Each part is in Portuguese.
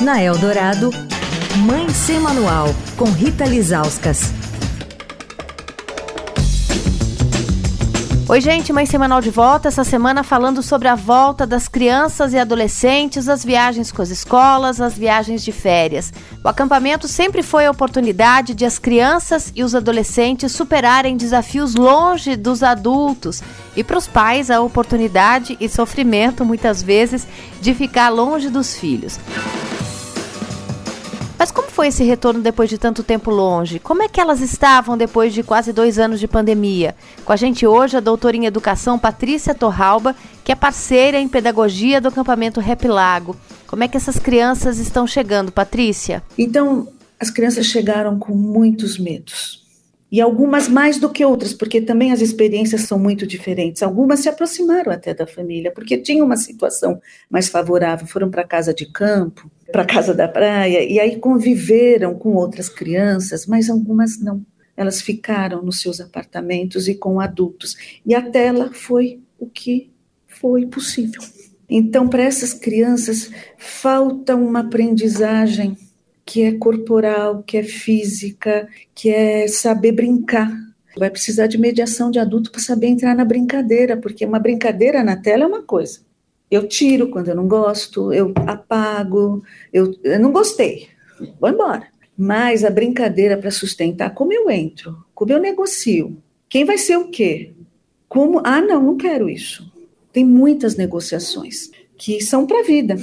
Na Eldorado, Mãe Sem Manual, com Rita Lizauskas. Oi, gente, Mãe Semanal de volta. Essa semana falando sobre a volta das crianças e adolescentes, as viagens com as escolas, as viagens de férias. O acampamento sempre foi a oportunidade de as crianças e os adolescentes superarem desafios longe dos adultos e para os pais a oportunidade e sofrimento, muitas vezes, de ficar longe dos filhos. Mas como foi esse retorno depois de tanto tempo longe? Como é que elas estavam depois de quase dois anos de pandemia? Com a gente hoje a doutora em educação Patrícia Torralba, que é parceira em pedagogia do acampamento Rap Lago. Como é que essas crianças estão chegando, Patrícia? Então, as crianças chegaram com muitos medos e algumas mais do que outras, porque também as experiências são muito diferentes. Algumas se aproximaram até da família, porque tinham uma situação mais favorável, foram para casa de campo, para casa da praia, e aí conviveram com outras crianças, mas algumas não. Elas ficaram nos seus apartamentos e com adultos. E a tela foi o que foi possível. Então, para essas crianças, falta uma aprendizagem que é corporal, que é física, que é saber brincar. Vai precisar de mediação de adulto para saber entrar na brincadeira, porque uma brincadeira na tela é uma coisa. Eu tiro quando eu não gosto, eu apago, eu, eu não gostei, vou embora. Mas a brincadeira para sustentar, como eu entro, como eu negocio, quem vai ser o quê? Como, ah, não, não quero isso. Tem muitas negociações que são para a vida.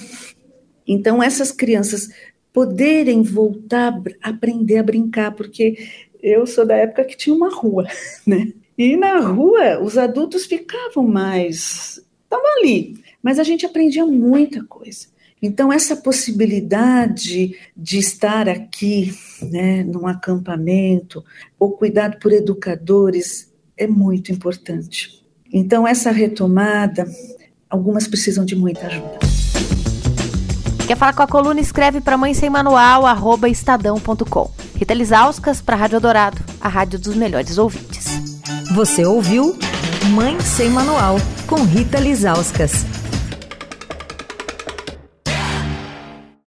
Então, essas crianças poderem voltar a aprender a brincar, porque eu sou da época que tinha uma rua, né? E na rua os adultos ficavam mais. Estavam ali, mas a gente aprendia muita coisa. Então, essa possibilidade de estar aqui, né, num acampamento, ou cuidado por educadores, é muito importante. Então, essa retomada, algumas precisam de muita ajuda. Quer falar com a coluna? Escreve para mãe sem manual, arroba estadão.com. Rita Lisauskas para a Rádio Dourado, a rádio dos melhores ouvintes. Você ouviu Mãe Sem Manual, com Rita Lisauskas.